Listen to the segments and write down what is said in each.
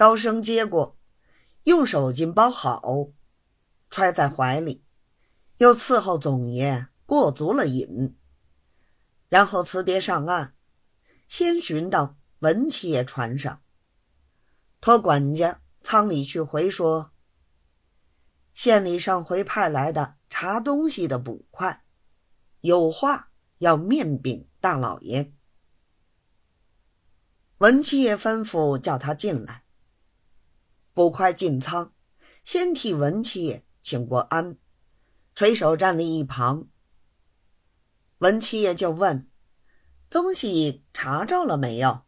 高升接过，用手巾包好，揣在怀里，又伺候总爷过足了瘾，然后辞别上岸，先寻到文七爷船上，托管家舱里去回说。县里上回派来的查东西的捕快，有话要面禀大老爷。文七爷吩咐叫他进来。捕快进仓，先替文七爷请过安，垂手站立一旁。文七爷就问：“东西查着了没有？”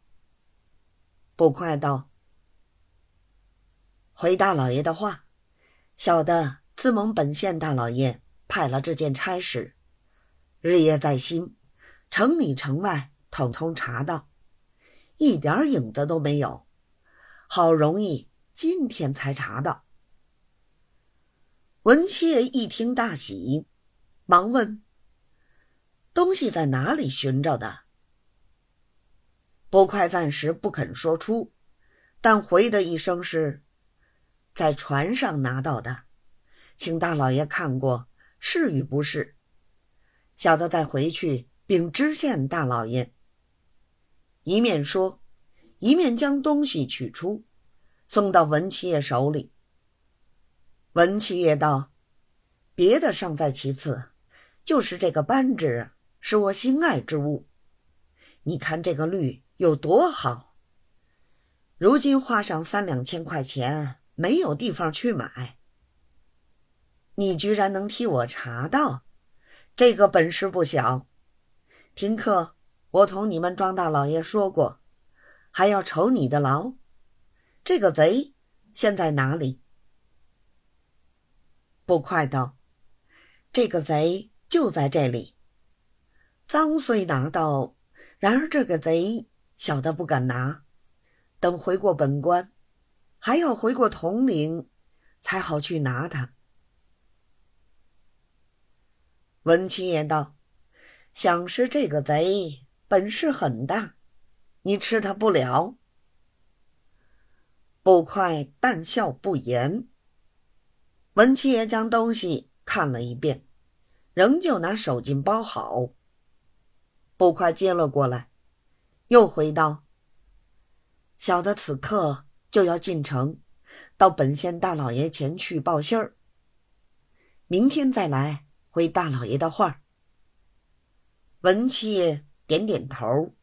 捕快道：“回大老爷的话。”小的自蒙本县大老爷派了这件差事，日夜在心，城里城外统统查到，一点影子都没有。好容易今天才查到。文七爷一听大喜，忙问：“东西在哪里寻着的？”不快暂时不肯说出，但回的一声是。在船上拿到的，请大老爷看过是与不是？小的再回去禀知县大老爷。一面说，一面将东西取出，送到文七爷手里。文七爷道：“别的尚在其次，就是这个扳指是我心爱之物。你看这个绿有多好，如今花上三两千块钱。”没有地方去买，你居然能替我查到，这个本事不小。听课，我同你们庄大老爷说过，还要酬你的劳。这个贼现在哪里？不快道，这个贼就在这里。赃虽拿到，然而这个贼小的不敢拿，等回过本官。还要回过统领，才好去拿他。文七爷道：“想是这个贼本事很大，你吃他不了。”捕快淡笑不言。文七爷将东西看了一遍，仍旧拿手巾包好。捕快接了过来，又回道：“小的此刻。”就要进城，到本县大老爷前去报信儿。明天再来回大老爷的话。文七爷点点头。